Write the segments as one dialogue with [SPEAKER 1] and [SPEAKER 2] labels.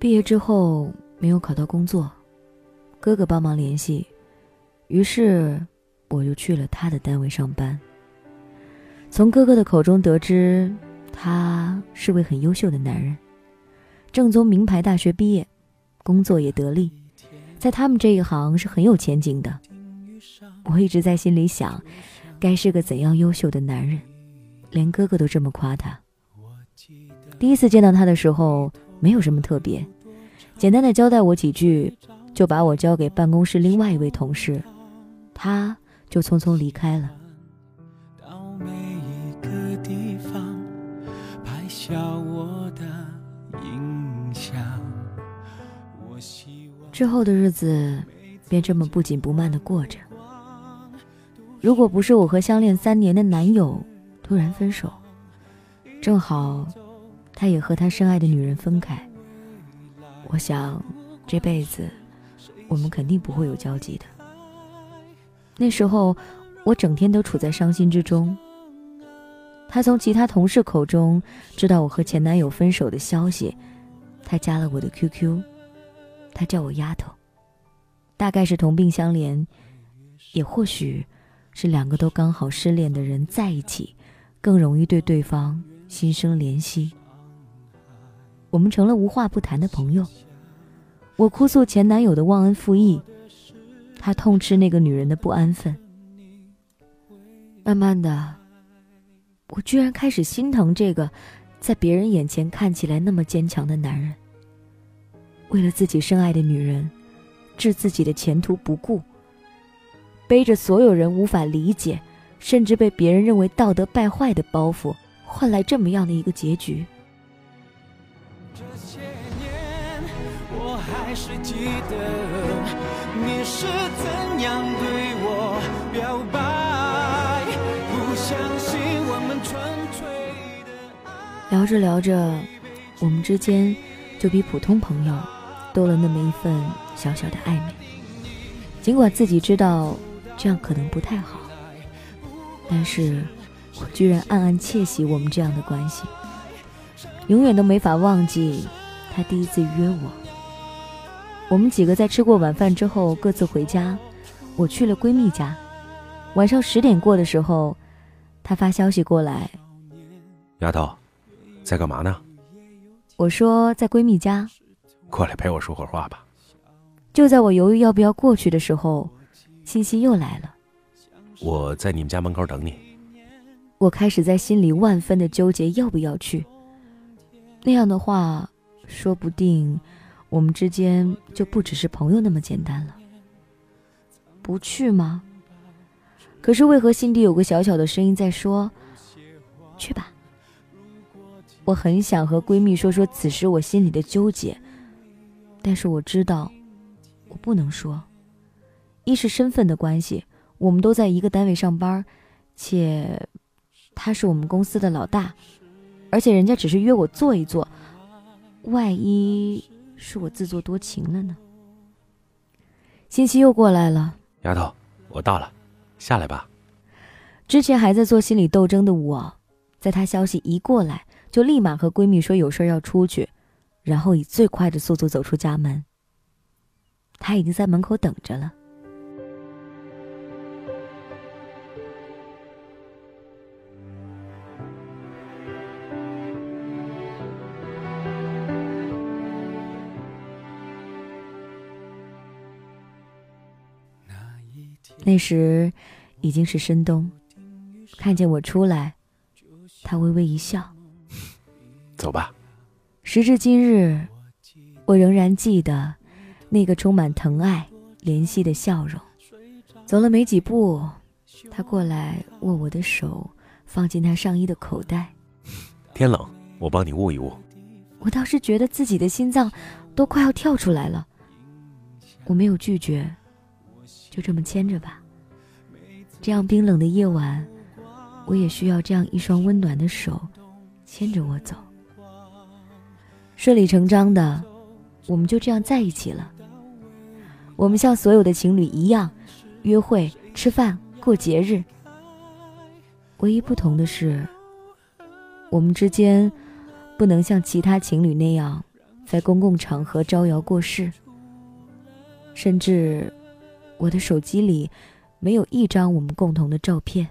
[SPEAKER 1] 毕业之后没有考到工作，哥哥帮忙联系，于是我就去了他的单位上班。从哥哥的口中得知，他是位很优秀的男人，正宗名牌大学毕业，工作也得力，在他们这一行是很有前景的。我一直在心里想，该是个怎样优秀的男人，连哥哥都这么夸他。第一次见到他的时候，没有什么特别，简单的交代我几句，就把我交给办公室另外一位同事，他就匆匆离开了。之后的日子，便这么不紧不慢的过着。如果不是我和相恋三年的男友突然分手，正好他也和他深爱的女人分开，我想这辈子我们肯定不会有交集的。那时候我整天都处在伤心之中。他从其他同事口中知道我和前男友分手的消息，他加了我的 QQ，他叫我丫头，大概是同病相怜，也或许。是两个都刚好失恋的人在一起，更容易对对方心生怜惜。我们成了无话不谈的朋友。我哭诉前男友的忘恩负义，他痛斥那个女人的不安分。慢慢的，我居然开始心疼这个在别人眼前看起来那么坚强的男人，为了自己深爱的女人，置自己的前途不顾。背着所有人无法理解，甚至被别人认为道德败坏的包袱，换来这么样的一个结局。
[SPEAKER 2] 还是记得，你是怎样对我表白？不相信我们纯粹的
[SPEAKER 1] 聊着聊着，我们之间就比普通朋友多了那么一份小小的暧昧，尽管自己知道。这样可能不太好，但是我居然暗暗窃喜我们这样的关系，永远都没法忘记他第一次约我。我们几个在吃过晚饭之后各自回家，我去了闺蜜家。晚上十点过的时候，她发消息过来：“
[SPEAKER 3] 丫头，在干嘛呢？”
[SPEAKER 1] 我说：“在闺蜜家。”
[SPEAKER 3] 过来陪我说会儿话吧。
[SPEAKER 1] 就在我犹豫要不要过去的时候。信息又来了，
[SPEAKER 3] 我在你们家门口等你。
[SPEAKER 1] 我开始在心里万分的纠结要不要去。那样的话，说不定我们之间就不只是朋友那么简单了。不去吗？可是为何心底有个小小的声音在说：“去吧。”我很想和闺蜜说说此时我心里的纠结，但是我知道，我不能说。一是身份的关系，我们都在一个单位上班，且他是我们公司的老大，而且人家只是约我坐一坐，万一是我自作多情了呢？信息又过来了，
[SPEAKER 3] 丫头，我到了，下来吧。
[SPEAKER 1] 之前还在做心理斗争的我，在他消息一过来，就立马和闺蜜说有事要出去，然后以最快的速度走出家门。他已经在门口等着了。那时已经是深冬，看见我出来，他微微一笑：“
[SPEAKER 3] 走吧。”
[SPEAKER 1] 时至今日，我仍然记得那个充满疼爱、怜惜的笑容。走了没几步，他过来握我的手，放进他上衣的口袋。
[SPEAKER 3] 天冷，我帮你捂一捂。
[SPEAKER 1] 我倒是觉得自己的心脏都快要跳出来了，我没有拒绝。就这么牵着吧。这样冰冷的夜晚，我也需要这样一双温暖的手，牵着我走。顺理成章的，我们就这样在一起了。我们像所有的情侣一样，约会、吃饭、过节日。唯一不同的是，我们之间不能像其他情侣那样在公共场合招摇过市，甚至我的手机里没有一张我们共同的照片。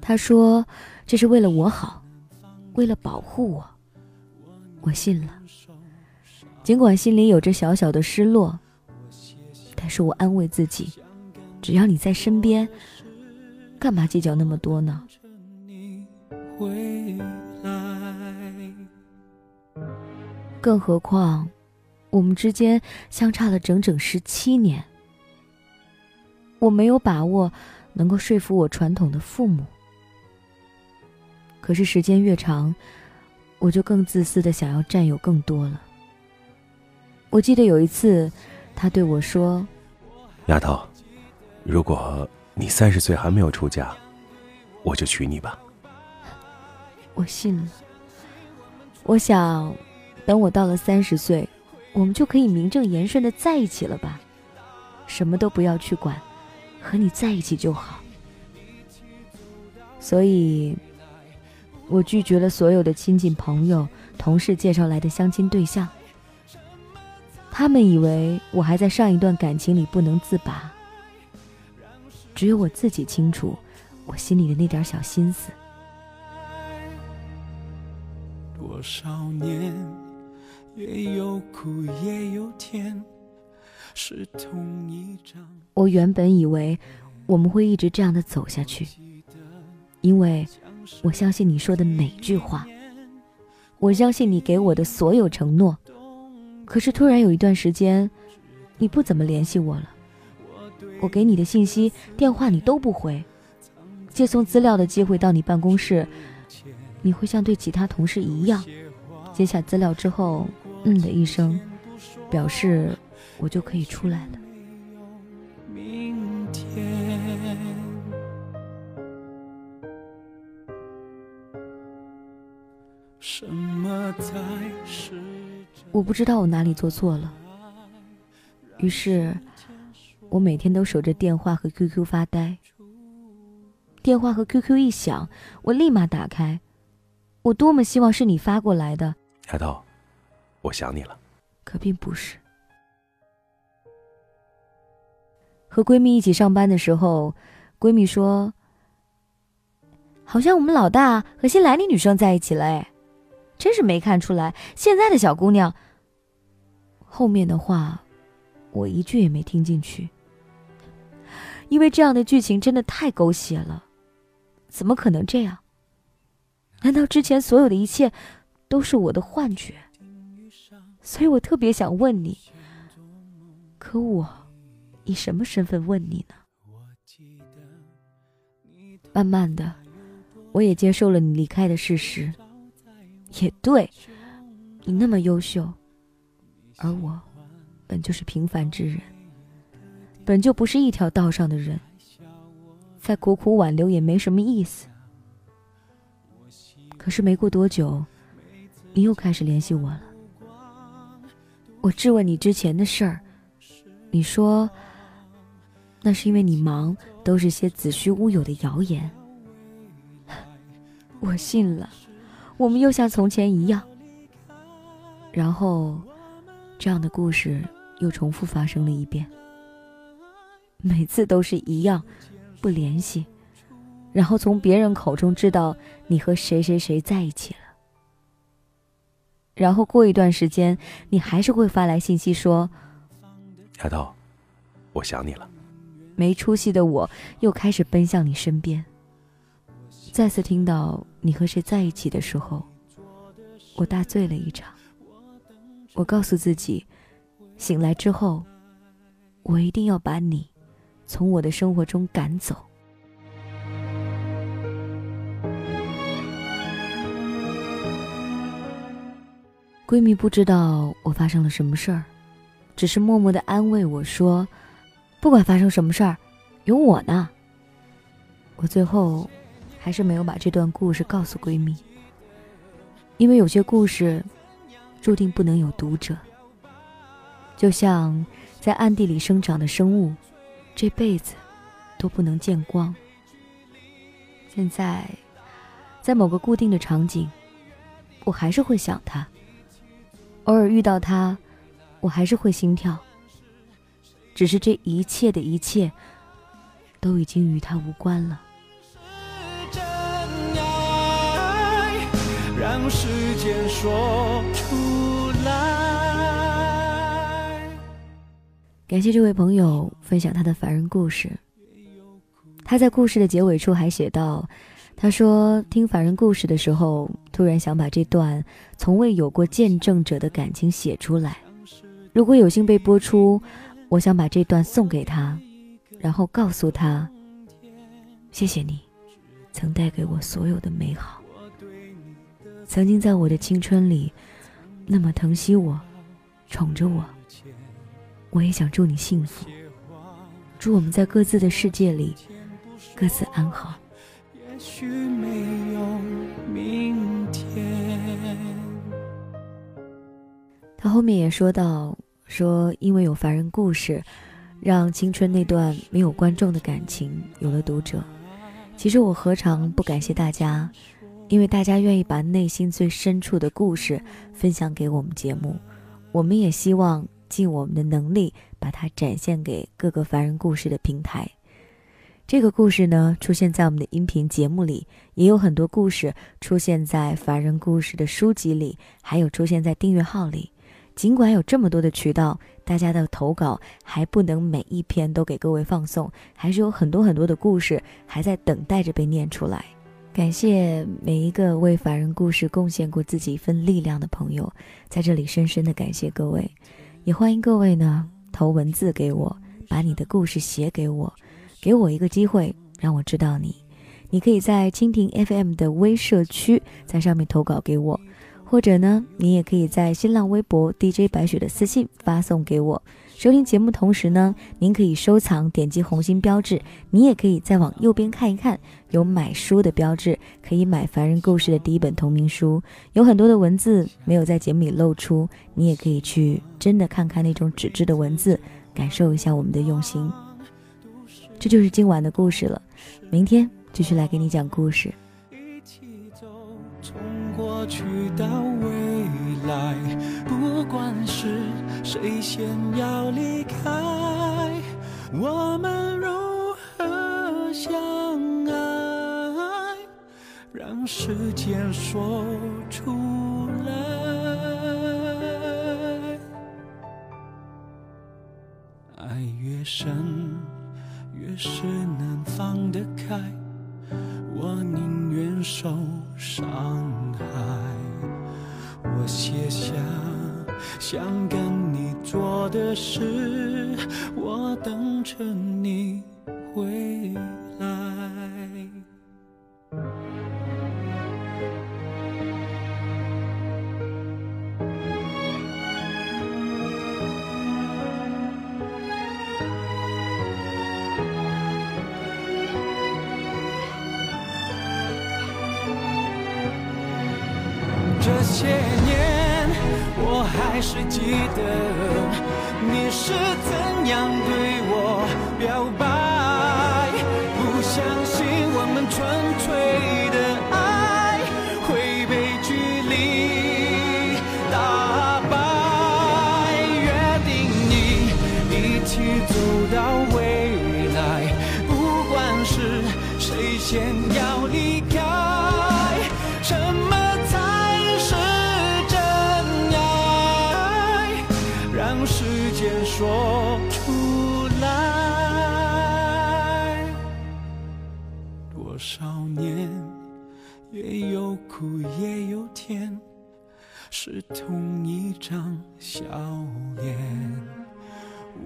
[SPEAKER 1] 他说这是为了我好，为了保护我，我信了。尽管心里有着小小的失落，但是我安慰自己，只要你在身边，干嘛计较那么多呢？更何况，我们之间相差了整整十七年。我没有把握能够说服我传统的父母，可是时间越长，我就更自私的想要占有更多了。我记得有一次，他对我说：“
[SPEAKER 3] 丫头，如果你三十岁还没有出嫁，我就娶你吧。”
[SPEAKER 1] 我信了。我想，等我到了三十岁，我们就可以名正言顺的在一起了吧？什么都不要去管，和你在一起就好。所以，我拒绝了所有的亲近朋友、同事介绍来的相亲对象。他们以为我还在上一段感情里不能自拔，只有我自己清楚我心里的那点小心思。多少年也有苦也有甜，是同一张我原本以为我们会一直这样的走下去，因为我相信你说的每句话，我相信你给我的所有承诺。可是突然有一段时间，你不怎么联系我了。我给你的信息、电话你都不回，借送资料的机会到你办公室，你会像对其他同事一样，接下资料之后，嗯的一声，表示我就可以出来了。什么才是？我不知道我哪里做错了，于是，我每天都守着电话和 QQ 发呆。电话和 QQ 一响，我立马打开。我多么希望是你发过来的，
[SPEAKER 3] 丫头，我想你了。
[SPEAKER 1] 可并不是。和闺蜜一起上班的时候，闺蜜说：“好像我们老大和新来的女生在一起了。”哎。真是没看出来，现在的小姑娘。后面的话，我一句也没听进去，因为这样的剧情真的太狗血了，怎么可能这样？难道之前所有的一切都是我的幻觉？所以我特别想问你，可我以什么身份问你呢？慢慢的，我也接受了你离开的事实。也对，你那么优秀，而我本就是平凡之人，本就不是一条道上的人，再苦苦挽留也没什么意思。可是没过多久，你又开始联系我了。我质问你之前的事儿，你说那是因为你忙，都是些子虚乌有的谣言。我信了。我们又像从前一样，然后，这样的故事又重复发生了一遍。每次都是一样，不联系，然后从别人口中知道你和谁谁谁在一起了。然后过一段时间，你还是会发来信息说：“
[SPEAKER 3] 丫头，我想你了。”
[SPEAKER 1] 没出息的我又开始奔向你身边。再次听到你和谁在一起的时候，我大醉了一场。我告诉自己，醒来之后，我一定要把你从我的生活中赶走。闺蜜不知道我发生了什么事儿，只是默默的安慰我说：“不管发生什么事儿，有我呢。”我最后。还是没有把这段故事告诉闺蜜，因为有些故事注定不能有读者。就像在暗地里生长的生物，这辈子都不能见光。现在，在某个固定的场景，我还是会想他，
[SPEAKER 2] 偶尔遇到他，我还是会心跳。只是这一切的一切，都已经与他无关了。让时间说出来。感谢这位朋友分享他的凡人故事。他在故事的结尾处还写道：“他说听凡人故事的时候，突然想把这段从未有过见证者的感情写出来。如果有幸被播出，我想把这段送给他，然后告诉他：谢谢你，曾带给我所有的美好。”曾经在我的青春里，那么疼惜我，宠着我。我也想祝你幸福，祝我们在各自的世界里，各自安好。也许没有明天。他后面也说到，说因为有凡人故事，让青春那段没有观众的感情有了读者。其实我何尝不感谢大家。因为大家愿意把内心最深处的故事分享给我们节目，我们也希望尽我们的能力把它展现给各个凡人故事的平台。这个故事呢，出现在我们的音频节目里，也有很多故事出现在凡人故事的书籍里，还有出现在订阅号里。尽管有这么多的渠道，大家的投稿还不能每一篇都给各位放送，还是有很多很多的故事还在等待着被念出来。感谢每一个为凡人故事贡献过自己一份力量的朋友，在这里深深的感谢各位，也欢迎各位呢投文字给我，把你的故事写给我，给我一个机会让我知道你。你可以在蜻蜓 FM 的微社区在上面投稿给我，或者呢，你也可以在新浪微博 DJ 白雪的私信发送给我。收听节目同时呢，您可以收藏，点击红心标志。你也可以再往右边看一看，有买书的标志，可以买《凡人故事》的第一本同名书。有很多的文字没有在节目里露出，你也可以去真的看看那种纸质的文字，感受一下我们的用心。这就是今晚的故事了，明天继续来给你讲故事。过去到未来，不管是。谁先要离开？我们如何相爱？让时间说出来。爱越深，越是能放得开。我宁愿受伤害。我写下。想跟你做的事，我等着你回来。记得你是怎样对说出来，多少年也有苦也有甜，是同一张笑脸。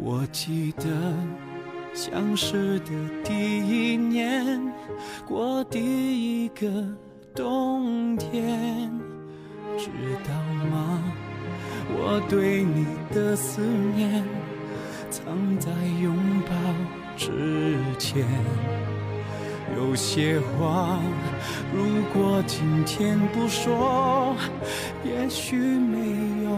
[SPEAKER 2] 我记得相识的第一年，过第一个冬天，知道吗？我对你的思念，藏在拥抱之前。有些话，如果今天不说，也许没有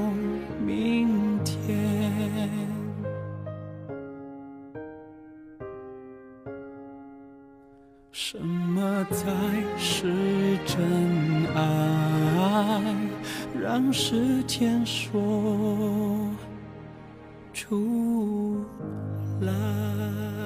[SPEAKER 2] 让时间说出来。